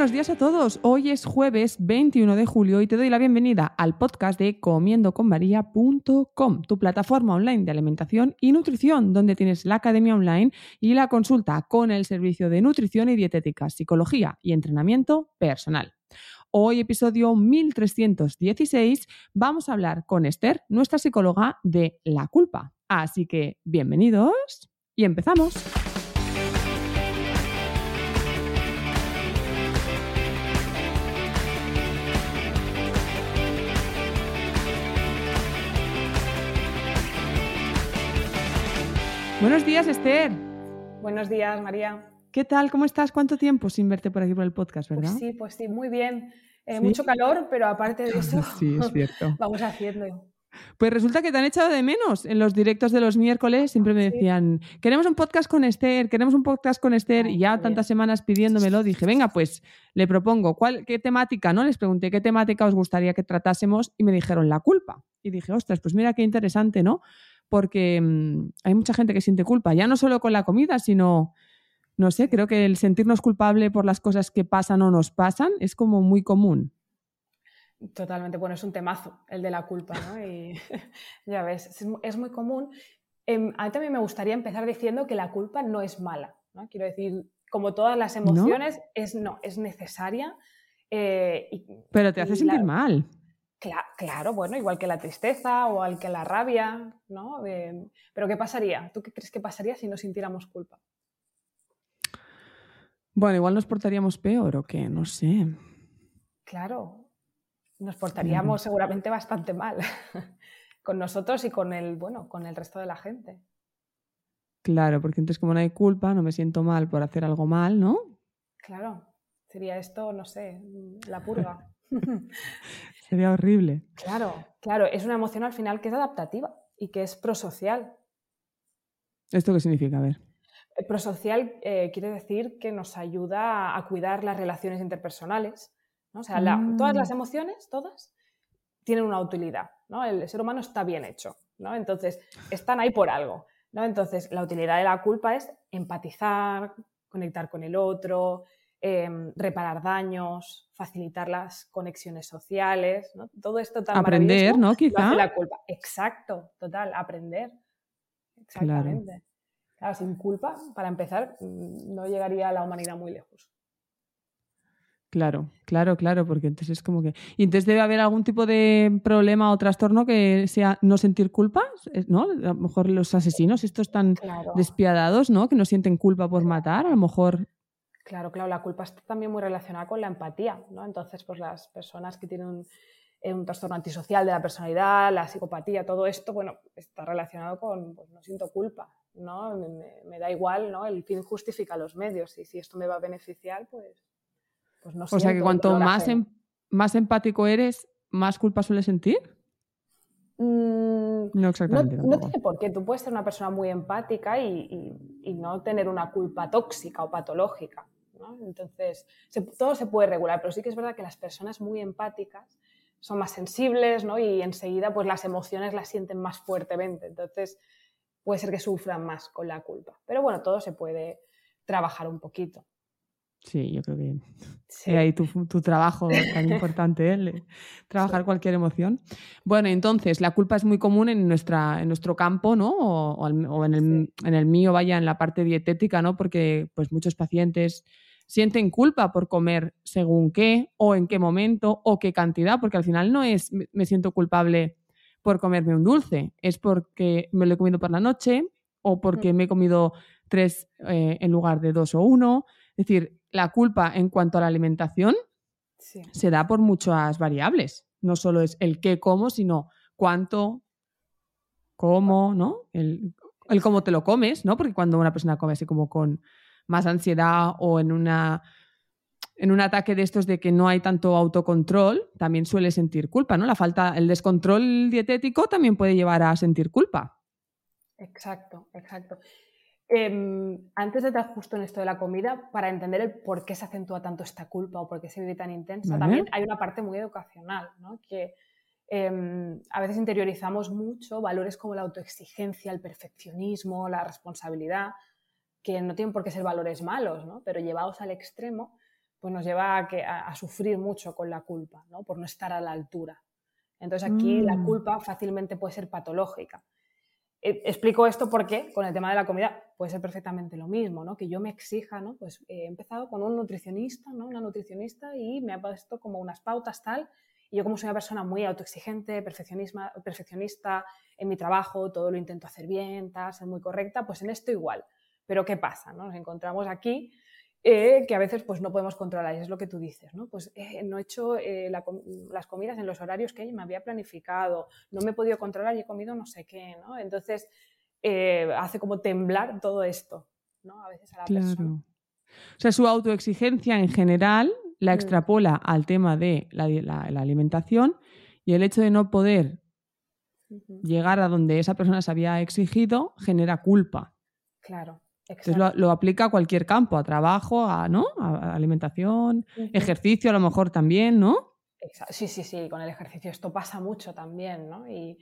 Buenos días a todos. Hoy es jueves 21 de julio y te doy la bienvenida al podcast de comiendoconmaria.com, tu plataforma online de alimentación y nutrición, donde tienes la academia online y la consulta con el servicio de nutrición y dietética, psicología y entrenamiento personal. Hoy, episodio 1316, vamos a hablar con Esther, nuestra psicóloga de la culpa. Así que, bienvenidos y empezamos. Buenos días, Esther. Buenos días, María. ¿Qué tal? ¿Cómo estás? ¿Cuánto tiempo sin verte por aquí por el podcast, verdad? Pues sí, pues sí, muy bien. Eh, ¿Sí? Mucho calor, pero aparte de eso, Sí, es cierto. vamos haciendo. Pues resulta que te han echado de menos. En los directos de los miércoles siempre me decían, queremos un podcast con Esther, queremos un podcast con Esther. Y ya tantas semanas pidiéndomelo, dije, venga, pues le propongo, ¿cuál, ¿qué temática? ¿no? Les pregunté qué temática os gustaría que tratásemos y me dijeron la culpa. Y dije, ostras, pues mira qué interesante, ¿no? Porque mm, hay mucha gente que siente culpa, ya no solo con la comida, sino, no sé, creo que el sentirnos culpable por las cosas que pasan o nos pasan es como muy común. Totalmente, bueno, es un temazo el de la culpa, ¿no? Y ya ves, es, mu- es muy común. Em, a mí también me gustaría empezar diciendo que la culpa no es mala, ¿no? Quiero decir, como todas las ¿No? emociones, es, no, es necesaria. eh, y- Pero te hace sentir la- mal. Cla- claro, bueno, igual que la tristeza o al que la rabia, ¿no? Eh, pero ¿qué pasaría? ¿Tú qué crees que pasaría si no sintiéramos culpa? Bueno, igual nos portaríamos peor o qué, no sé. Claro, nos portaríamos seguramente bastante mal con nosotros y con el, bueno, con el resto de la gente. Claro, porque entonces como no hay culpa, no me siento mal por hacer algo mal, ¿no? Claro, sería esto, no sé, la purga. Sería horrible. Claro, claro, es una emoción al final que es adaptativa y que es prosocial. ¿Esto qué significa? A ver. Eh, Prosocial eh, quiere decir que nos ayuda a cuidar las relaciones interpersonales. ¿no? O sea, la- Mm. todas las emociones, todas, tienen una utilidad. ¿no? El ser humano está bien hecho. ¿no? Entonces, están ahí por algo. ¿no? Entonces, la utilidad de la culpa es empatizar, conectar con el otro, em, reparar daños, facilitar las conexiones sociales. ¿no? Todo esto tan Aprender, maravilloso ¿no? lo Quizá. hace la culpa. Exacto, total, aprender. Exactamente. Claro, sin culpa, para empezar, mm, no llegaría la humanidad muy lejos. Claro, claro, claro, porque entonces es como que... Y entonces debe haber algún tipo de problema o trastorno que sea no sentir culpa, eh, ¿no? A lo mejor los asesinos, estos tan Claro, despiadados, ¿no? Que no sienten culpa por matar, a lo mejor... claro, claro, la culpa está también muy relacionada con la empatía, ¿no? Entonces, pues las personas que tienen un, eh, un trastorno antisocial de la personalidad, la psicopatía, todo esto, bueno, está relacionado con, pues no siento culpa, ¿no? Me, da igual, ¿no? El fin justifica los medios y si esto me va a beneficiar, pues, pues no O sea que cuanto más, em- más empático eres, más culpa sueles sentir. Mm, No exactamente. no tiene por qué. Tú puedes ser una persona muy empática y, y- y no tener una culpa tóxica o patológica. ¿no? Entonces, se- todo se puede regular, pero sí que es verdad que las personas muy empáticas son más sensibles ¿no? y enseguida pues, las emociones las sienten más fuertemente. Entonces, puede ser que sufran más con la culpa. Pero bueno, todo se puede trabajar un poquito. Sí, yo creo que Sí. Ahí tu, tu trabajo tan importante, ¿eh? Trabajar Sí. cualquier emoción. Bueno, entonces, la culpa es muy común en, nuestra, en nuestro campo, ¿no? O, en, el, en el mío, vaya, en la parte dietética, ¿no? Porque pues muchos pacientes sienten culpa por comer según qué, o en qué momento, o qué cantidad, porque al final no es me- me siento culpable por comerme un dulce, es porque me lo he comido por la noche o porque me he comido tres eh, en lugar de dos o uno. Es decir, la culpa en cuanto a la alimentación Sí. se da por muchas variables. No solo es el qué como, sino cuánto, cómo, ¿no? El, el cómo te lo comes, ¿no? Porque cuando una persona come así como con más ansiedad o en una en un ataque de estos de que no hay tanto autocontrol, también suele sentir culpa, ¿no? La falta, el descontrol dietético también puede llevar a sentir culpa. Exacto, exacto. Em, antes de entrar justo en esto de la comida, para entender el por qué se acentúa tanto esta culpa o por qué se vive tan intensa, Vale. también hay una parte muy educacional, ¿no? que em, a veces interiorizamos mucho valores como la autoexigencia, el perfeccionismo, la responsabilidad, que no tienen por qué ser valores malos, ¿no? pero llevados al extremo, pues nos lleva a, que- a- a sufrir mucho con la culpa, ¿no? por no estar a la altura. Entonces aquí la Mm. culpa fácilmente puede ser patológica. Eh, explico esto porque con el tema de la comida puede ser perfectamente lo mismo, ¿no? Que yo me exija, ¿no? Pues eh, he empezado con un nutricionista, ¿no? Una nutricionista y me ha puesto como unas pautas tal. Y yo como soy una persona muy autoexigente, perfeccionista en mi trabajo, todo lo intento hacer bien, tal, ser muy correcta, pues en esto igual. Pero ¿qué pasa? no? Nos encontramos aquí eh, que a veces pues no podemos controlar, y es lo que tú dices, ¿no? Pues eh, no he hecho eh, la las comidas en los horarios que me había planificado, no me he podido controlar y he comido no sé qué, ¿no? Entonces hace como temblar todo esto, ¿no? A veces a la persona. Claro. O sea, su autoexigencia en general la Mm. extrapola al tema de la, di- la- la alimentación y el hecho de no poder llegar a donde esa persona se había exigido genera culpa. Claro, Entonces exacto. lo, lo aplica a cualquier campo, a trabajo, a, ¿no? a alimentación, Ujú. ejercicio a lo mejor también, ¿no? Exa- Sí, sí, sí, con el ejercicio esto pasa mucho también, ¿no? Y,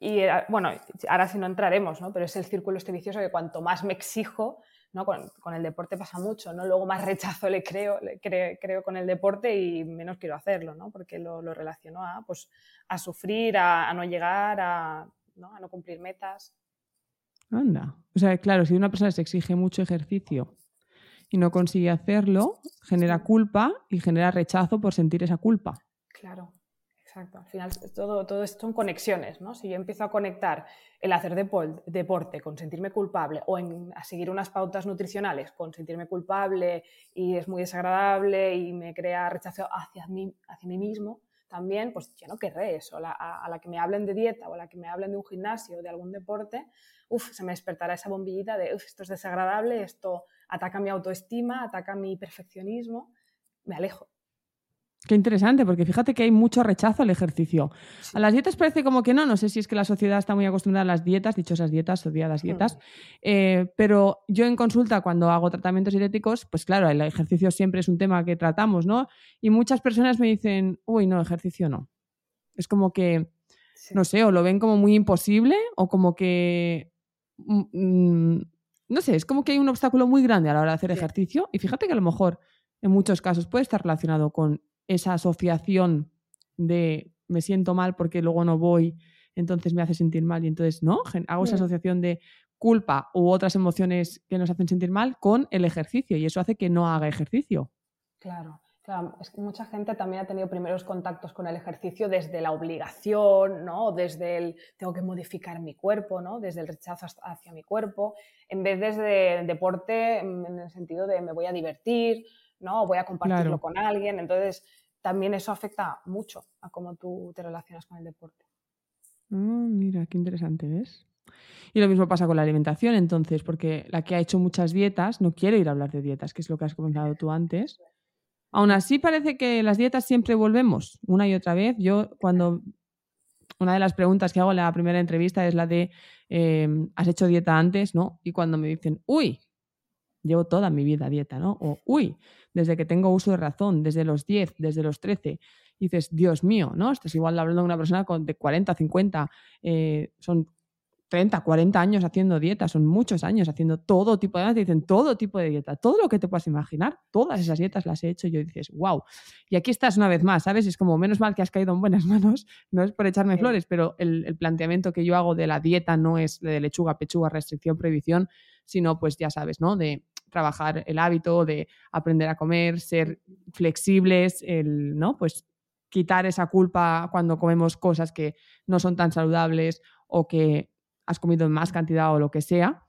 y, eh, bueno, ahora sí no entraremos, ¿no? Pero es el círculo este vicioso que cuanto más me exijo, ¿no? Con, con el deporte pasa mucho, ¿no? Luego más rechazo le creo, le cre- creo con el deporte y menos quiero hacerlo, ¿no? Porque lo, lo relaciono a, pues, a sufrir, a, a no llegar, a ¿no? a no cumplir metas. Anda. O sea, claro, si una persona se exige mucho ejercicio y no consigue hacerlo, genera culpa y genera rechazo por sentir esa culpa. Claro, exacto. Al final todo, todo esto son conexiones, ¿no? Si yo empiezo a conectar el hacer depo- deporte con sentirme culpable o en, a seguir unas pautas nutricionales con sentirme culpable y es muy desagradable y me crea rechazo hacia mí, hacia mí mismo, también, pues ya no querré eso. La- a, a la que me hablen de dieta o a la que me hablen de un gimnasio o de algún deporte, uf, se me despertará esa bombillita de, uf, esto es desagradable, esto ataca mi autoestima, ataca mi perfeccionismo, me alejo. Qué interesante, porque fíjate que hay mucho rechazo al ejercicio. A las dietas parece como que no, no sé si es que la sociedad está muy acostumbrada a las dietas, dichosas dietas, odiadas dietas, eh, pero yo en consulta cuando hago tratamientos dietéticos, pues claro, el ejercicio siempre es un tema que tratamos, ¿no? Y muchas personas me dicen, uy, no, ejercicio no. Es como que, Sí. no sé, o lo ven como muy imposible o como que, mm, mm, no sé, es como que hay un obstáculo muy grande a la hora de hacer ejercicio y fíjate que a lo mejor en muchos casos puede estar relacionado con esa asociación de me siento mal porque luego no voy, entonces me hace sentir mal y entonces no, hago esa Mm. asociación de culpa u otras emociones que nos hacen sentir mal con el ejercicio y eso hace que no haga ejercicio. Claro, claro, es que mucha gente también ha tenido primeros contactos con el ejercicio desde la obligación, ¿no? Desde el tengo que modificar mi cuerpo, ¿no? Desde el rechazo hacia mi cuerpo, en vez desde el deporte en el sentido de me voy a divertir, ¿no? Voy a compartirlo Claro. con alguien. Entonces, también eso afecta mucho a cómo tú te relacionas con el deporte. Ah, mira, qué interesante, ¿ves? Y lo mismo pasa con la alimentación, entonces, porque la que ha hecho muchas dietas no quiere ir a hablar de dietas, que es lo que has comentado tú antes. Aún así, parece que las dietas siempre volvemos una y otra vez. Yo, cuando. Una de las preguntas que hago en la primera entrevista es la de: eh, ¿has hecho dieta antes? ¿No? Y cuando me dicen, uy, llevo toda mi vida a dieta, ¿no? O, uy, desde que tengo uso de razón, desde los 10, desde los 13. Y dices, Dios mío, ¿no? Estás igual hablando de una persona con, de 40, 50, eh, son 30, 40 años haciendo dieta, son muchos años haciendo todo tipo de dietas, te dicen todo tipo de dieta, todo lo que te puedas imaginar, todas esas dietas las he hecho y yo dices, wow. Y aquí estás una vez más, ¿sabes? Es como, menos mal que has caído en buenas manos, no es por echarme Sí. flores, pero el, el planteamiento que yo hago de la dieta no es de lechuga, pechuga, restricción, prohibición, sino pues ya sabes, ¿no? De trabajar el hábito de aprender a comer, ser flexibles, el, ¿no? Pues quitar esa culpa cuando comemos cosas que no son tan saludables o que has comido en más cantidad o lo que sea.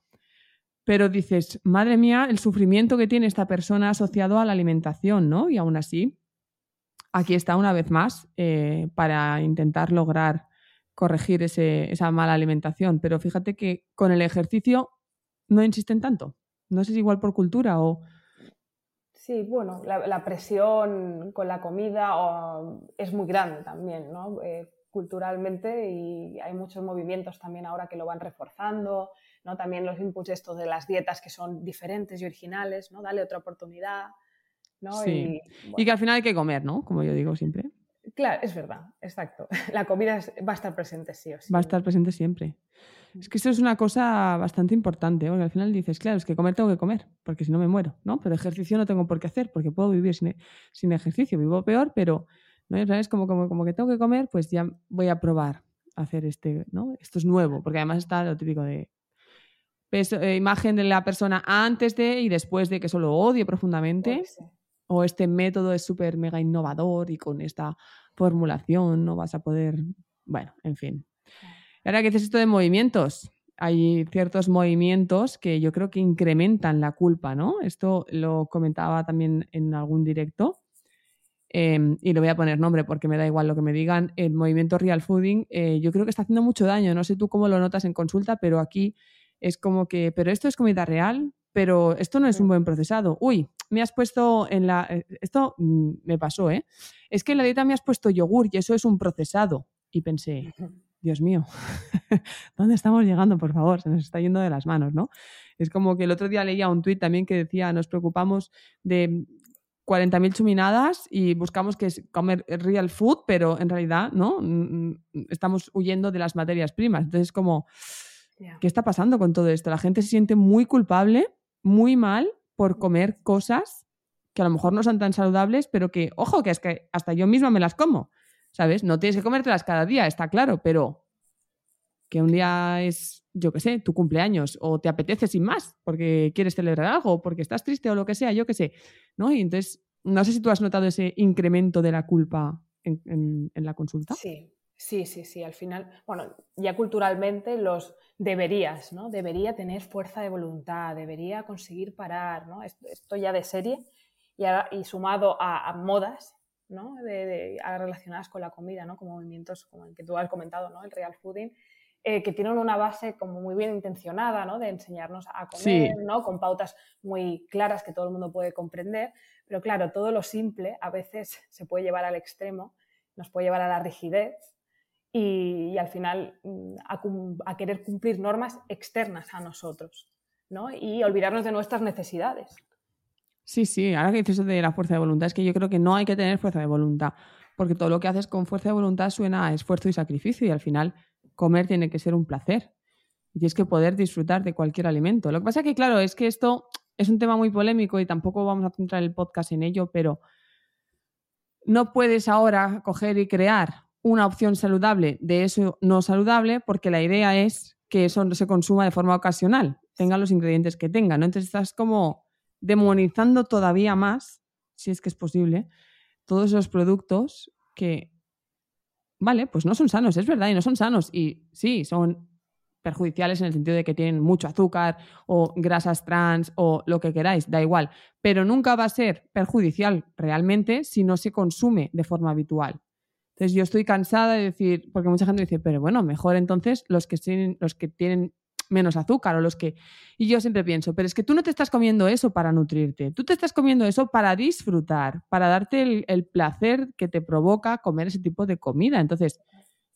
Pero dices, madre mía, el sufrimiento que tiene esta persona asociado a la alimentación, ¿no? Y aún así, aquí está una vez más eh, para intentar lograr corregir esa mala alimentación. Pero fíjate que con el ejercicio no insisten tanto. No sé si igual por cultura o... Sí, bueno, la, presión con la comida es muy grande también, ¿no? Eh, culturalmente y hay muchos movimientos también ahora que lo van reforzando, ¿no? También los inputs estos de las dietas que son diferentes y originales, ¿no? Dale otra oportunidad, ¿no? Sí. Y, que al final hay que comer, ¿no? Como yo digo siempre. Claro, es verdad, exacto. La comida va a estar presente sí o sí. Va a estar presente siempre. Es que eso es una cosa bastante importante, porque al final dices, claro, es que comer tengo que comer, porque si no me muero, ¿no? Pero ejercicio no tengo por qué hacer, porque puedo vivir sin, sin ejercicio, vivo peor, pero ¿no? Es como, como, como que tengo que comer, pues ya voy a probar hacer este, ¿no? Esto es nuevo, porque además está lo típico de eh, imagen de la persona antes de y después de que eso lo odie profundamente. O este método es súper mega innovador y con esta formulación no vas a poder. Bueno, en fin. Ahora que dices esto de movimientos, hay ciertos movimientos que yo creo que incrementan la culpa, ¿no? Esto lo comentaba también en algún directo. Em, y le voy a poner nombre porque me da igual lo que me digan, el movimiento real fooding, eh, yo creo que está haciendo mucho daño. No sé tú cómo lo notas en consulta, pero aquí es como que, pero esto es comida real, pero esto no es un buen procesado. Uy, me has puesto en la... Eh, esto mm, me pasó, ¿eh? Es que en la dieta me has puesto yogur y eso es un procesado. Y pensé, Dios mío, ¿dónde estamos llegando, por favor? Se nos está yendo de las manos, ¿no? Es como que el otro día leía un tuit también que decía, nos preocupamos de 40.000 chuminadas y buscamos que comer real food, pero en realidad, ¿no? Mm, mm, estamos huyendo de las materias primas. Entonces, como, ¿qué está pasando con todo esto? La gente se siente muy culpable, muy mal por comer cosas que a lo mejor no son tan saludables, pero que, ojo, que es que hasta yo misma me las como, ¿sabes? No tienes que comértelas cada día, está claro, pero que un día es, yo qué sé, tu cumpleaños o te apetece sin más porque quieres celebrar algo, porque estás triste o lo que sea, yo qué sé, ¿no? Y entonces, no sé si tú has notado ese incremento de la culpa en, la consulta. Sí, Sí, sí, sí. Al final, bueno, ya culturalmente los deberías, ¿no? Debería tener fuerza de voluntad, debería conseguir parar, ¿no? Esto, ya de serie y sumado a, modas, ¿no? De, relacionadas con la comida, ¿no? Como movimientos como el que tú has comentado, ¿no? El real fooding, eh, que tienen una base como muy bien intencionada, ¿no? De enseñarnos a comer, ¿no? Con pautas muy claras que todo el mundo puede comprender. Pero claro, todo lo simple a veces se puede llevar al extremo, nos puede llevar a la rigidez y, al final mm, a, querer cumplir normas externas a nosotros ¿no? y olvidarnos de nuestras necesidades. Sí, sí, ahora que dices eso de la fuerza de voluntad, es que yo creo que no hay que tener fuerza de voluntad, porque todo lo que haces con fuerza de voluntad suena a esfuerzo y sacrificio y al final comer tiene que ser un placer y tienes que poder disfrutar de cualquier alimento. Lo que pasa es que, claro, es que esto es un tema muy polémico y tampoco vamos a centrar el podcast en ello, pero no puedes ahora coger y crear una opción saludable de eso no saludable, porque la idea es que eso se consuma de forma ocasional, tenga los ingredientes que tenga, ¿no? Entonces estás como demonizando todavía más, si es que es posible, todos esos productos que, vale, pues no son sanos, es verdad, y no son sanos, y sí, son perjudiciales en el sentido de que tienen mucho azúcar o grasas trans o lo que queráis, da igual, pero nunca va a ser perjudicial realmente si no se consume de forma habitual. Entonces yo estoy cansada de decir, porque mucha gente dice, pero bueno, mejor entonces los que tienen, los que tienen menos azúcar o los que... Y yo siempre pienso, pero es que tú no te estás comiendo eso para nutrirte, tú te estás comiendo eso para disfrutar, para darte el, placer que te provoca comer ese tipo de comida. Entonces,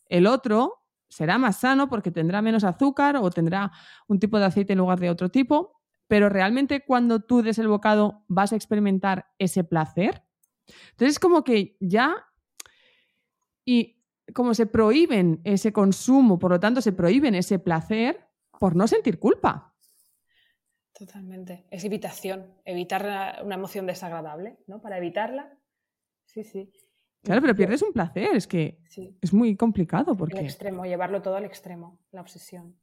el otro será más sano porque tendrá menos azúcar o tendrá un tipo de aceite en lugar de otro tipo, pero realmente cuando tú des el bocado vas a experimentar ese placer. Entonces es como que ya y como se prohíben ese consumo, por lo tanto se prohíben ese placer por no sentir culpa. Totalmente. Es evitación, evitar una emoción desagradable, ¿no? Para evitarla. Sí, sí. Claro, pero pierdes un placer, es que es muy complicado porque... El extremo, llevarlo todo al extremo, la obsesión.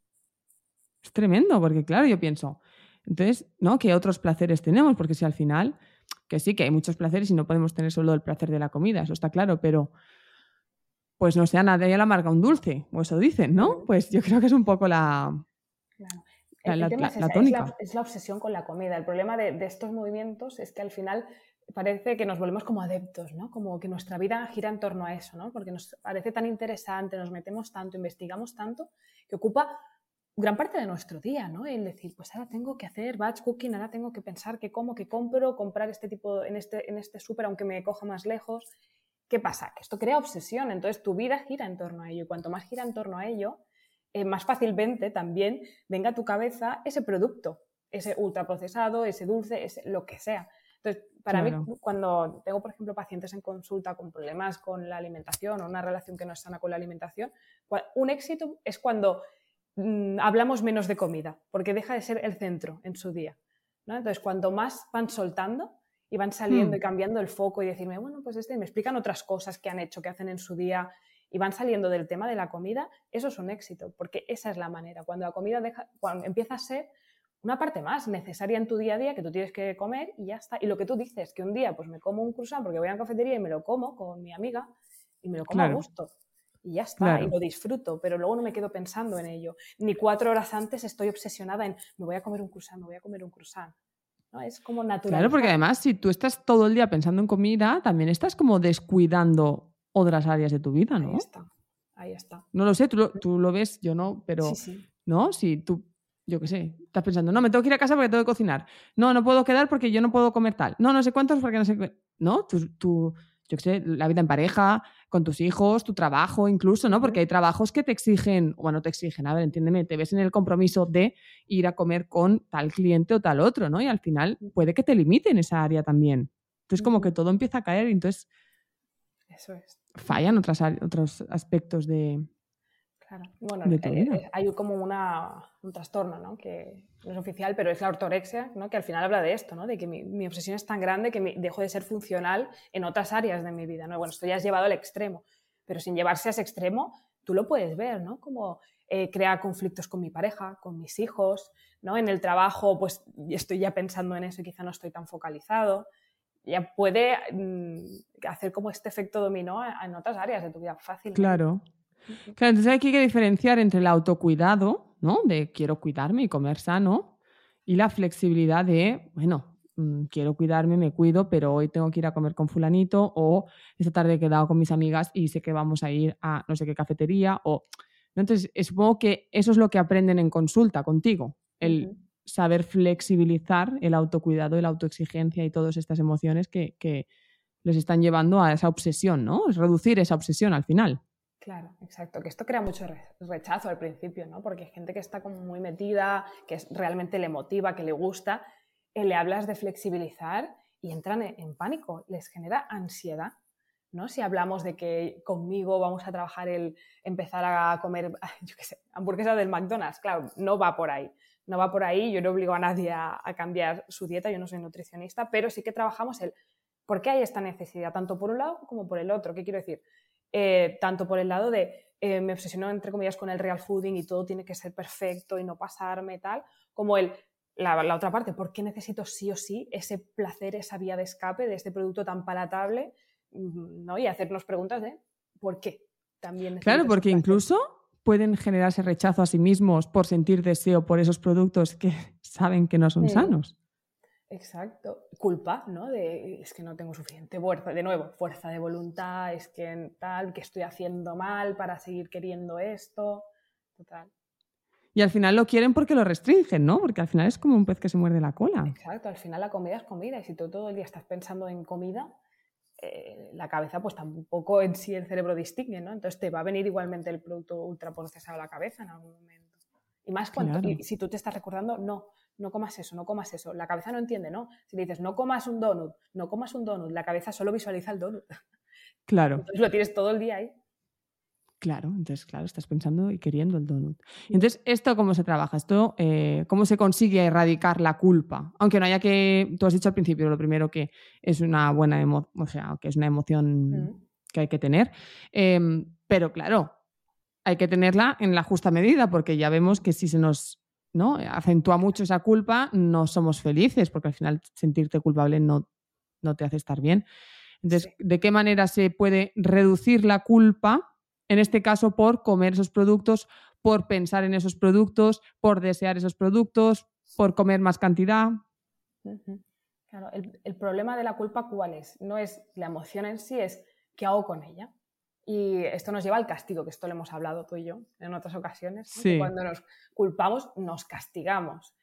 Es tremendo, porque claro, yo pienso, Entonces, ¿no? ¿Qué otros placeres tenemos? Porque si al final, que sí, que hay muchos placeres y no podemos tener solo el placer de la comida, eso está claro, pero pues no sea nadie la amarga un dulce, o eso dicen, ¿no? Pues yo creo que es un poco la, Claro. La- El tema la- es, la es tónica. es la obsesión con la comida. El problema de, de estos movimientos es que al final parece que nos volvemos como adeptos, ¿no? Como que nuestra vida gira en torno a eso, ¿no? Porque nos parece tan interesante, nos metemos tanto, investigamos tanto, que ocupa gran parte de nuestro día, ¿no? El decir, pues ahora tengo que hacer batch cooking, ahora tengo que pensar qué como, qué compro, comprar este tipo en este, en este súper aunque me coja más lejos. ¿Qué pasa? Que esto crea obsesión, entonces tu vida gira en torno a ello y cuanto más gira en torno a ello, eh, más fácilmente también venga a tu cabeza ese producto, ese ultraprocesado, ese dulce, ese, lo que sea. Entonces, para Claro. mí, cuando tengo, por ejemplo, pacientes en consulta con problemas con la alimentación o una relación que no es sana con la alimentación, un éxito es cuando mm, hablamos menos de comida, porque deja de ser el centro en su día. ¿no? Entonces, cuanto más van soltando y van saliendo Hmm. y cambiando el foco y decirme, bueno, pues este, me explican otras cosas que han hecho, que hacen en su día y van saliendo del tema de la comida, eso es un éxito, porque esa es la manera. Cuando la comida deja, cuando empieza a ser una parte más necesaria en tu día a día que tú tienes que comer y ya está. Y lo que tú dices, que un día pues me como un croissant porque voy a la cafetería y me lo como con mi amiga y me lo como Claro. a gusto. Y ya está, Claro. y lo disfruto, pero luego no me quedo pensando en ello. Ni cuatro horas antes estoy obsesionada en me voy a comer un croissant, me voy a comer un croissant. ¿No? Es como natural. Claro, porque además si tú estás todo el día pensando en comida, también estás como descuidando otras áreas de tu vida, Ahí ¿no? está, ahí está. No lo sé, tú lo, tú lo ves, yo no, pero Sí, sí. ¿no? Si tú, yo qué sé, estás pensando, no, me tengo que ir a casa porque tengo que cocinar. No, no puedo quedar porque yo no puedo comer tal. No, no sé cuántos porque no sé. ¿No? Tú, tú, yo qué sé, la vida en pareja, con tus hijos, tu trabajo incluso, ¿no? Porque hay trabajos que te exigen, bueno, te exigen, a ver, entiéndeme, te ves en el compromiso de ir a comer con tal cliente o tal otro, ¿no? Y al final puede que te limiten esa área también. Entonces como que todo empieza a caer y entonces Eso es. Fallan otras, otros aspectos de... Claro. Bueno, de tu eh, vida. eh, hay como una, un trastorno, ¿no? Que no es oficial, pero es la ortorexia, ¿no? Que al final habla de esto, ¿no? De que mi, mi obsesión es tan grande que me, dejo de ser funcional en otras áreas de mi vida, ¿no? Bueno, esto ya has llevado al extremo, pero sin llevarse a ese extremo, tú lo puedes ver, ¿no? Como eh, crea conflictos con mi pareja, con mis hijos, ¿no? En el trabajo, pues estoy ya pensando en eso y quizá no estoy tan focalizado. Ya puede mm, hacer como este efecto dominó en otras áreas de tu vida fácil. Claro. Claro, entonces aquí hay que diferenciar entre el autocuidado, ¿no? De quiero cuidarme y comer sano, y la flexibilidad de, bueno, mm, quiero cuidarme, me cuido, pero hoy tengo que ir a comer con fulanito, o esta tarde he quedado con mis amigas y sé que vamos a ir a no sé qué cafetería, o... ¿no? Entonces, eh, supongo que eso es lo que aprenden en consulta contigo, el. Saber flexibilizar el autocuidado y la autoexigencia y todas estas emociones que, que les están llevando a esa obsesión, ¿no? Es reducir esa obsesión al final. Claro, exacto. Que esto crea mucho re- rechazo al principio, ¿no? Porque hay gente que está como muy metida, que es, realmente le motiva, que le gusta, eh, le hablas de flexibilizar y entran en, en pánico, les genera ansiedad, ¿no? Si hablamos de que conmigo vamos a trabajar el empezar a comer, yo qué sé, hamburguesa del McDonald's, claro, no va por ahí. No va por ahí, yo no obligo a nadie a, a cambiar su dieta, yo no soy nutricionista, pero sí que trabajamos el por qué hay esta necesidad, tanto por un lado como por el otro. ¿Qué quiero decir? Eh, tanto por el lado de eh, me obsesiono entre comillas con el real fooding y todo tiene que ser perfecto y no pasarme tal, como el, la, la otra parte, ¿por qué necesito sí o sí ese placer, esa vía de escape de este producto tan palatable? Mm, ¿no? Y hacernos preguntas de ¿por qué? También Claro, porque incluso pueden generarse rechazo a sí mismos por sentir deseo por esos productos que saben que no son sanos. Exacto. Culpa, ¿no? De es que no tengo suficiente fuerza, de nuevo, fuerza de voluntad, es que tal, que estoy haciendo mal para seguir queriendo esto. Total. Y al final lo quieren porque lo restringen, ¿no? Porque al final es como un pez que se muerde la cola. Exacto, al final la comida es comida y si tú todo el día estás pensando en comida, eh, la cabeza pues tampoco en sí el cerebro distingue, ¿no? Entonces te va a venir igualmente el producto ultraprocesado a la cabeza en algún momento. Y más cuando, Claro. y si tú te estás recordando, no, no comas eso, no comas eso. La cabeza no entiende, ¿no? Si le dices, no comas un donut, no comas un donut, la cabeza solo visualiza el donut. Claro, Entonces lo tienes todo el día ahí. Claro. Entonces, claro, estás pensando y queriendo el donut. Entonces, ¿esto cómo se trabaja? ¿Esto eh, cómo se consigue erradicar la culpa? Aunque no haya que, tú has dicho al principio, lo primero que es una buena emoción, o sea, que es una emoción Mm. que hay que tener. Em, pero claro, hay que tenerla en la justa medida porque ya vemos que si se nos ¿no? acentúa mucho esa culpa, no somos felices, porque al final sentirte culpable no, no te hace estar bien. Entonces, ¿de qué manera se puede reducir la culpa? En este caso, por comer esos productos, por pensar en esos productos, por desear esos productos, por comer más cantidad. Claro, el, problema de la culpa, ¿cuál es? No es la emoción en sí, es qué hago con ella. Y esto nos lleva al castigo, que esto lo hemos hablado tú y yo en otras ocasiones. cuando nos culpamos, nos castigamos.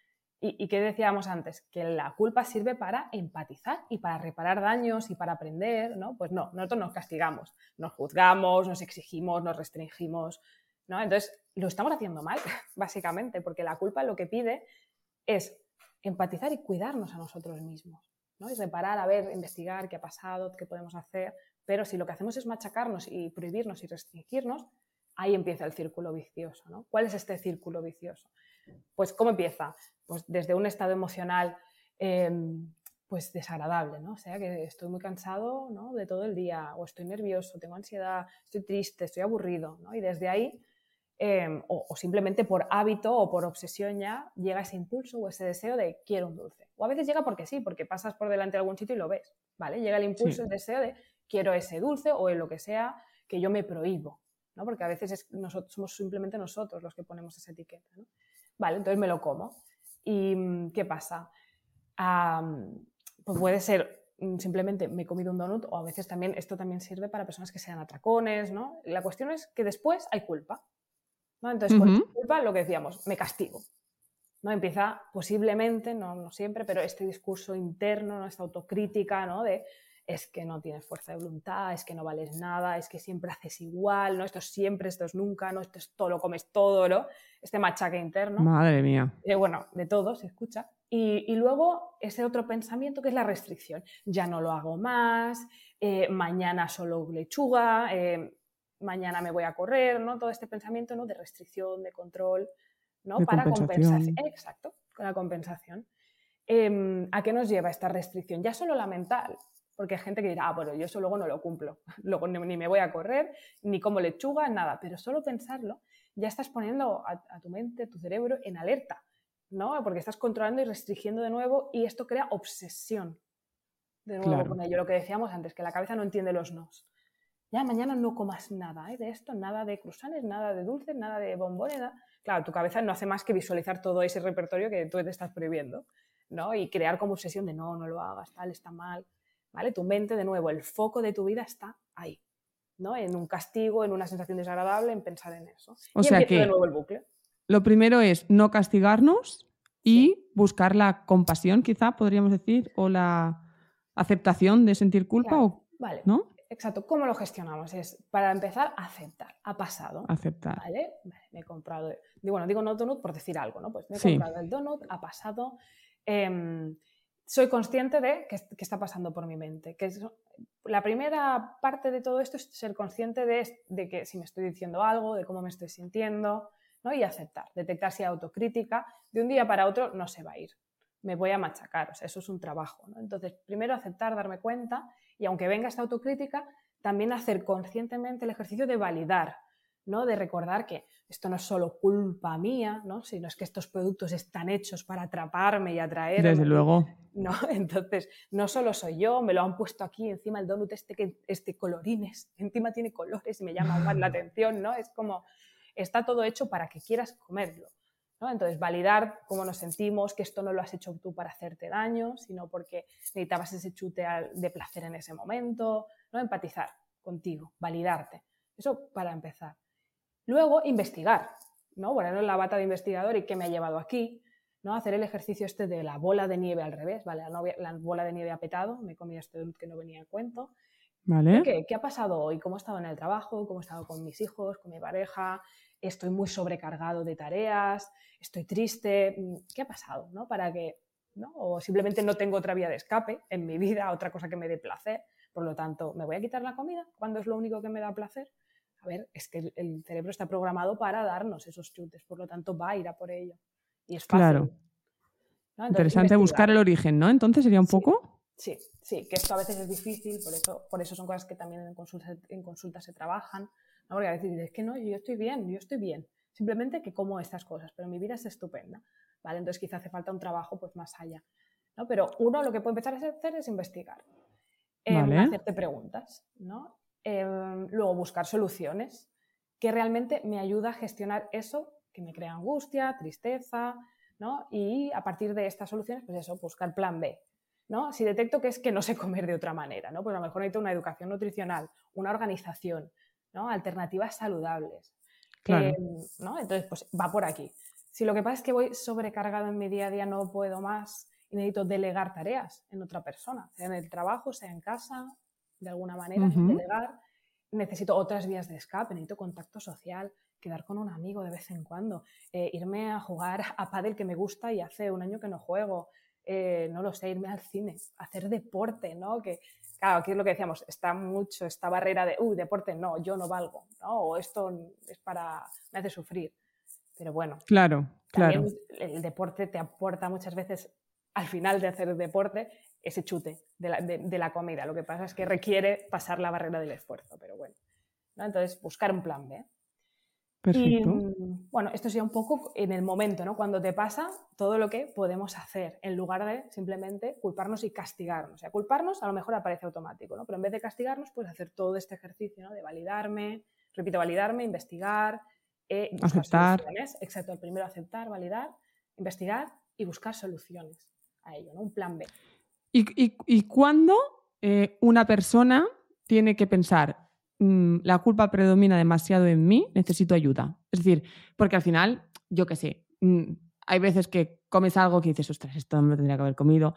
¿Y, qué decíamos antes? Que la culpa sirve para empatizar y para reparar daños y para aprender, ¿no? Pues no, nosotros nos castigamos, nos juzgamos, nos exigimos, nos restringimos, ¿no? Entonces, lo estamos haciendo mal, básicamente, porque la culpa lo que pide es empatizar y cuidarnos a nosotros mismos, ¿no? Y reparar, a ver, investigar qué ha pasado, qué podemos hacer, pero si lo que hacemos es machacarnos y prohibirnos y restringirnos, ahí empieza el círculo vicioso, ¿no? ¿Cuál es este círculo vicioso? Pues, ¿cómo empieza? Pues desde un estado emocional em, pues desagradable, ¿no? O sea, que estoy muy cansado ¿no? de todo el día, o estoy nervioso, tengo ansiedad, estoy triste, estoy aburrido, ¿no? Y desde ahí, em, o, simplemente por hábito o por obsesión ya, llega ese impulso o ese deseo de quiero un dulce. O a veces llega porque sí, porque pasas por delante de algún sitio y lo ves, ¿vale? Llega el impulso, el deseo de quiero ese dulce o en lo que sea que yo me prohíbo, ¿no? Porque a veces nosotros, somos simplemente nosotros los que ponemos esa etiqueta, ¿no? Vale, entonces me lo como. ¿Y mm, qué pasa? pues puede ser mm, simplemente me he comido un donut o a veces también esto también sirve para personas que sean atracones, ¿no? La cuestión es que después hay culpa. ¿no? Entonces, con culpa, lo que decíamos, me castigo. ¿no? Empieza posiblemente, no, no siempre, pero este discurso interno, ¿no? esta autocrítica ¿no? de es que no tienes fuerza de voluntad, es que no vales nada, es que siempre haces igual, ¿no? Esto es siempre, esto es nunca, ¿no? Esto es todo, lo comes todo, ¿no? Este machaque interno. Madre mía. Eh, bueno, de todo se escucha. Y, luego ese otro pensamiento que es la restricción. Ya no lo hago más, eh, mañana solo lechuga, eh, mañana me voy a correr, ¿no? Todo este pensamiento, ¿no? De restricción, de control, ¿no? Para compensar. Exacto, con la compensación. Em, ¿A qué nos lleva esta restricción? Ya solo la mental, porque hay gente que dirá, ah, bueno, yo eso luego no lo cumplo, luego ni me voy a correr, ni como lechuga, nada, pero solo pensarlo ya estás poniendo a, tu mente, a tu cerebro en alerta, ¿no? Porque estás controlando y restringiendo de nuevo y esto crea obsesión de nuevo con ello, lo que decíamos antes, que la cabeza no entiende los nos. Ya mañana no comas nada ¿eh? de esto, nada de cruzanes, nada de dulces, nada de bombones. Claro, tu cabeza no hace más que visualizar todo ese repertorio que tú te estás prohibiendo, ¿no? Y crear como obsesión de no, no lo hagas, tal, está mal. ¿Vale? Tu mente, de nuevo, el foco de tu vida está ahí, ¿no? En un castigo, en una sensación desagradable, en pensar en eso. O sea que de nuevo el bucle. Lo primero es no castigarnos y buscar la compasión, quizá podríamos decir, o la aceptación de sentir culpa, o, vale. ¿no? Exacto, ¿cómo lo gestionamos? Es, para empezar, aceptar, ha pasado. Aceptar. ¿Vale? me he comprado, digo, bueno, digo no donut por decir algo, ¿no? Pues me he comprado el donut, ha pasado. Em, soy consciente de qué, está pasando por mi mente. Que la primera parte de todo esto es ser consciente de, que si me estoy diciendo algo, de cómo me estoy sintiendo, ¿no? y aceptar, detectar si autocrítica. De un día para otro no se va a ir, me voy a machacar, o eso es un trabajo. Entonces, primero aceptar, darme cuenta y aunque venga esta autocrítica, también hacer conscientemente el ejercicio de validar ¿no? De recordar que esto no es solo culpa mía, ¿no? Sino es que estos productos están hechos para atraparme y atraerme. Desde luego. ¿no? Entonces, no solo soy yo, me lo han puesto aquí encima el donut este que este colorines, encima tiene colores y me llama más la atención, ¿no? Es como está todo hecho para que quieras comerlo. ¿no? Entonces, validar cómo nos sentimos, que esto no lo has hecho tú para hacerte daño, sino porque necesitabas ese chute de placer en ese momento, ¿no? Empatizar contigo, validarte. Eso para empezar. Luego, investigar, ¿no? Ponernos la bata de investigador y qué me ha llevado aquí, ¿no? Hacer el ejercicio este de la bola de nieve al revés, ¿vale? La, bola de nieve ha petado, me he comido este que no venía en cuento. ¿Vale? ¿Qué, ¿Qué ha pasado hoy? ¿Cómo he estado en el trabajo? ¿Cómo he estado con mis hijos, con mi pareja? ¿Estoy muy sobrecargado de tareas? ¿Estoy triste? ¿Qué ha pasado? ¿no? Para que, ¿no? O simplemente no tengo otra vía de escape en mi vida, otra cosa que me dé placer. Por lo tanto, ¿me voy a quitar la comida cuando es lo único que me da placer? A ver, es que el, cerebro está programado para darnos esos chutes, por lo tanto va a ir a por ello. Y es fácil. Claro. Interesante buscar el origen, ¿no? Entonces sería un poco. Sí, sí, que esto a veces es difícil, por eso, por eso son cosas que también en consulta, en consulta se trabajan. ¿no? Porque a veces es que no, yo estoy bien, yo estoy bien. simplemente que como estas cosas, pero mi vida es estupenda, ¿vale? Entonces quizá hace falta un trabajo pues más allá, ¿no? Pero uno lo que puede empezar a hacer es investigar, em, hacerte preguntas, ¿no? Em, luego buscar soluciones que realmente me ayuda a gestionar eso que me crea angustia, tristeza, ¿no? Y a partir de estas soluciones, pues eso, buscar plan B, ¿no? Si detecto que es que no sé comer de otra manera, ¿no? Pues a lo mejor necesito una educación nutricional, una organización, ¿no? Alternativas saludables. Em, ¿no? Entonces, pues va por aquí. Si lo que pasa es que voy sobrecargado en mi día a día, no puedo más y necesito delegar tareas en otra persona, sea en el trabajo, sea en casa, de alguna manera, delegar. Necesito otras vías de escape, necesito contacto social, quedar con un amigo de vez en cuando, eh, irme a jugar a pádel que me gusta y hace un año que no juego, eh, no lo sé, irme al cine, hacer deporte, ¿no? Que, claro, aquí es lo que decíamos, está mucho esta barrera de, uy, deporte, no, yo no valgo, ¿no? O esto es para, me hace sufrir. Pero bueno, claro, claro. el deporte te aporta muchas veces, al final de hacer deporte, ese chute de la, de, la comida. Lo que pasa es que requiere pasar la barrera del esfuerzo, pero bueno. ¿no? Entonces, buscar un plan B. Perfecto. Mm, bueno, esto sería un poco en el momento, ¿no? Cuando te pasa todo lo que podemos hacer, en lugar de simplemente culparnos y castigarnos. O sea, culparnos a lo mejor aparece automático, ¿no? Pero en vez de castigarnos, pues hacer todo este ejercicio, ¿no? De validarme, repito, validarme, investigar, eh, aceptar. Soluciones. Exacto, el primero aceptar, validar, investigar y buscar soluciones a ello, ¿no? Un plan B. ¿Y, y, y cuándo eh, una persona tiene que pensar, Mm, la culpa predomina demasiado en mí, necesito ayuda. Es decir, porque al final, yo qué sé, mm, hay veces que comes algo que dices, ostras, esto no me lo tendría que haber comido.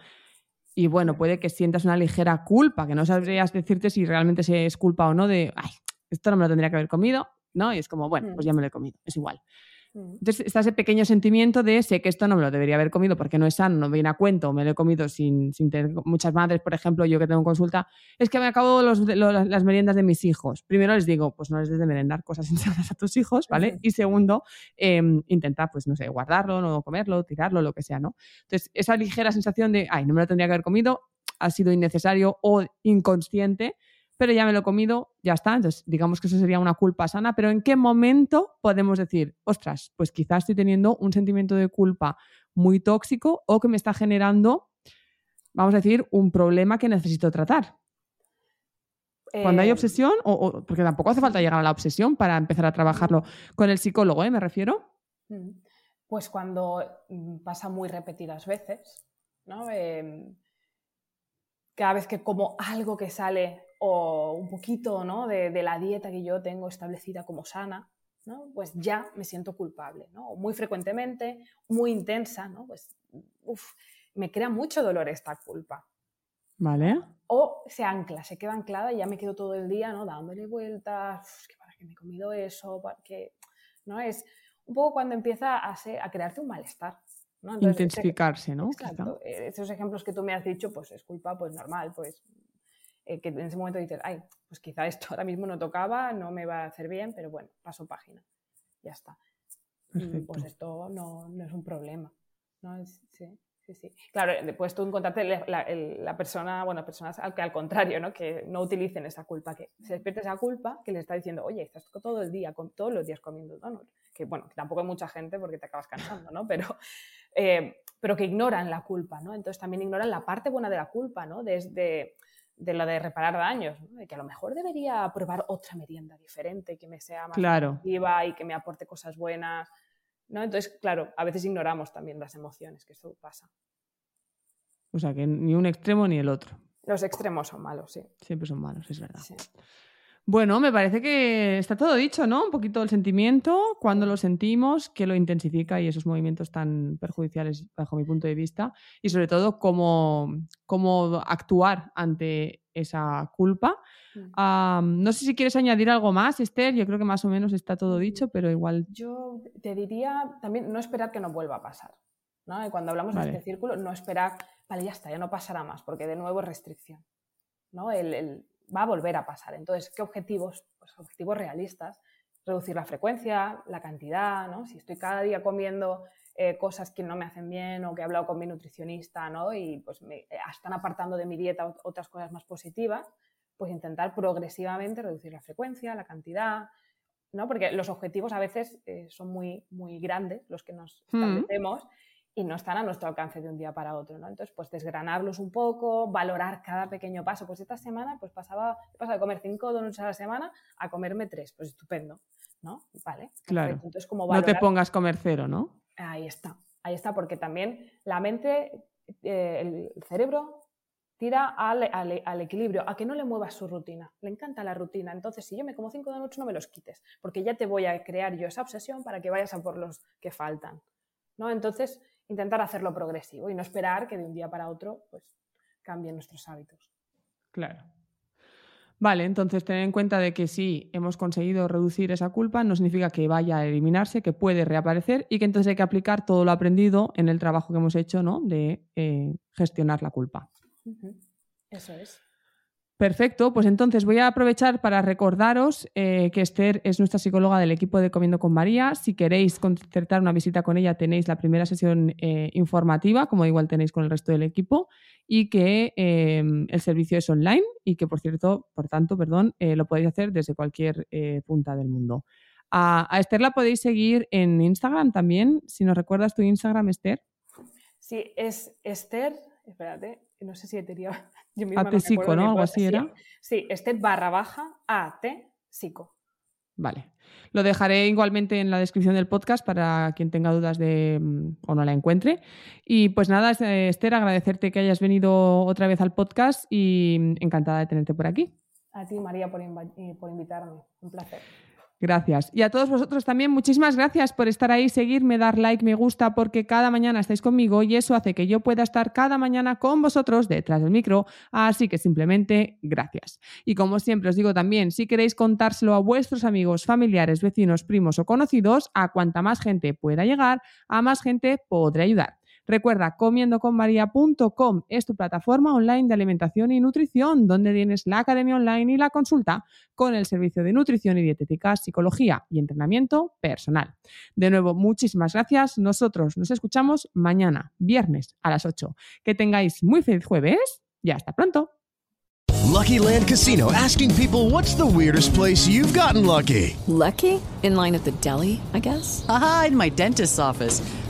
Y bueno, puede que sientas una ligera culpa, que no sabrías decirte si realmente es culpa o no de, ay, esto no me lo tendría que haber comido, ¿no? Y es como, bueno, pues mm. ya me lo he comido, es igual. Entonces está ese pequeño sentimiento de sé que esto no me lo debería haber comido porque no es sano, no viene a cuento, me lo he comido sin, sin tener muchas madres, por ejemplo, yo que tengo consulta, es que me acabo los, las meriendas de mis hijos. Primero les digo, pues no les des de merendar cosas insanas a tus hijos, ¿vale? Y segundo, eh, intenta, pues no sé, guardarlo, no comerlo, tirarlo, lo que sea, ¿no? Entonces, esa ligera sensación de, ay, no me lo tendría que haber comido, ha sido innecesario o inconsciente, pero ya me lo he comido, ya está. Entonces, digamos que eso sería una culpa sana, pero ¿en qué momento podemos decir, ostras, pues quizás estoy teniendo un sentimiento de culpa muy tóxico o que me está generando, vamos a decir, un problema que necesito tratar? Cuando hay eh, obsesión, o, porque tampoco hace falta llegar a la obsesión para empezar a trabajarlo con el psicólogo, ¿eh? Me refiero. Mm. Pues cuando mm, pasa muy repetidas veces, ¿no? Em, cada vez que como algo que sale o un poquito ¿no? de, la dieta que yo tengo establecida como sana, ¿no? pues ya me siento culpable. ¿no? Muy frecuentemente, muy intensa, ¿no? pues me crea mucho dolor esta culpa. Vale. O se ancla, se queda anclada y ya me quedo todo el día ¿no? dándole vueltas, que para qué me he comido eso, que ¿no? Es un poco cuando empieza a, a crearte un malestar. ¿No? Intensificarse, ¿no? Exacto. Eh, esos ejemplos que tú me has dicho, pues es culpa, pues normal, pues eh, que en ese momento dices, ay, pues quizá esto ahora mismo no tocaba, no me va a hacer bien, pero bueno, paso página, ya está. Pues esto no, no, es un problema. ¿no? sí, sí, sí. Claro, después tú encontrarte la, la, persona, bueno, personas al, que al contrario, ¿no? que no utilicen esa culpa, que se despierte esa culpa que le está diciendo, oye, estás todo el día, con, todos los días comiendo donuts. Que bueno, que tampoco hay mucha gente porque te acabas cansando, ¿no? Pero, eh, pero que ignoran la culpa, ¿no? Entonces también ignoran la parte buena de la culpa, ¿no? Desde de lo de reparar daños, de que a lo mejor debería probar otra merienda diferente, que me sea más claro. y que me aporte cosas buenas. ¿no? Entonces, claro, a veces ignoramos también las emociones, que eso pasa. O sea, que ni un extremo ni el otro. Los extremos son malos, sí. Siempre son malos, es verdad. Bueno, me parece que está todo dicho, ¿no? Un poquito el sentimiento, cuando lo sentimos, qué lo intensifica y esos movimientos tan perjudiciales bajo mi punto de vista, y sobre todo cómo, cómo actuar ante esa culpa. Mm. no sé si quieres añadir algo más, Esther, yo creo que más o menos está todo dicho, pero igual... Yo te diría también no esperar que no vuelva a pasar. ¿no? Y cuando hablamos de este círculo, no esperar, vale, ya está, ya no pasará más, porque de nuevo es restricción. ¿no? el va a volver a pasar. Entonces, ¿qué objetivos? Pues objetivos realistas. Reducir la frecuencia, la cantidad, ¿no? Si estoy cada día comiendo eh, cosas que no me hacen bien o que he hablado con mi nutricionista, ¿no? Y pues me eh, están apartando de mi dieta otras cosas más positivas, pues intentar progresivamente reducir la frecuencia, la cantidad, ¿no? Porque los objetivos a veces eh, son muy, muy grandes, los que nos Mm. establecemos, y no están a nuestro alcance de un día para otro, ¿no? Entonces, pues desgranarlos un poco, valorar cada pequeño paso. Pues esta semana, pues pasaba, he pasado de comer cinco donuts a la semana a comerme tres. Pues estupendo, ¿no? Vale. Claro. Entonces, como No te valorar- pongas comer cero, ¿no? Ahí está, ahí está, porque también la mente, eh, el cerebro tira al, al- al equilibrio, a que no le muevas su rutina. Le encanta la rutina. Entonces, si yo me como cinco donuts, no me los quites, porque ya te voy a crear yo esa obsesión para que vayas a por los que faltan. ¿no? Entonces, intentar hacerlo progresivo y no esperar que de un día para otro pues, cambien nuestros hábitos. Claro. Vale, entonces tener en cuenta de que si hemos conseguido reducir esa culpa no significa que vaya a eliminarse, que puede reaparecer y que entonces hay que aplicar todo lo aprendido en el trabajo que hemos hecho ¿no? de eh, gestionar la culpa. Eso es. Perfecto, pues entonces voy a aprovechar para recordaros eh, que Esther es nuestra psicóloga del equipo de Comiendo con María. Si queréis concertar una visita con ella, tenéis la primera sesión eh, informativa, como igual tenéis con el resto del equipo, y que eh, el servicio es online y que, por cierto, por tanto, perdón, eh, lo podéis hacer desde cualquier punta del mundo. A, Esther la podéis seguir en Instagram también. Si nos recuerdas tu Instagram, Esther. Sí, es Esther, espérate, no sé si te diría yo misma AT no Algo así sí, era. Sí, Esther barra baja AT Psico. Vale. Lo dejaré igualmente en la descripción del podcast para quien tenga dudas de mm, o no la encuentre. Y pues nada, eh, Esther, agradecerte que hayas venido otra vez al podcast y mm, encantada de tenerte por aquí. A ti, María, por, eh, por invitarme. Un placer. Gracias. Y a todos vosotros también, muchísimas gracias por estar ahí, seguirme, dar like, me gusta, porque cada mañana estáis conmigo y eso hace que yo pueda estar cada mañana con vosotros detrás del micro. Así que simplemente gracias. Y como siempre os digo también, si queréis contárselo a vuestros amigos, familiares, vecinos, primos o conocidos, a cuanta más gente pueda llegar, a más gente podré ayudar. Recuerda, comiendoconmaria.com es tu plataforma online de alimentación y nutrición, donde tienes la academia online y la consulta con el servicio de nutrición y dietética, psicología y entrenamiento personal. De nuevo, muchísimas gracias. Nosotros nos escuchamos mañana, viernes a las 8. Que tengáis muy feliz jueves y hasta pronto. Lucky Land Casino asking people what's the weirdest place you've gotten lucky? Lucky? In line at the deli, I guess? Aha, in my dentist's office.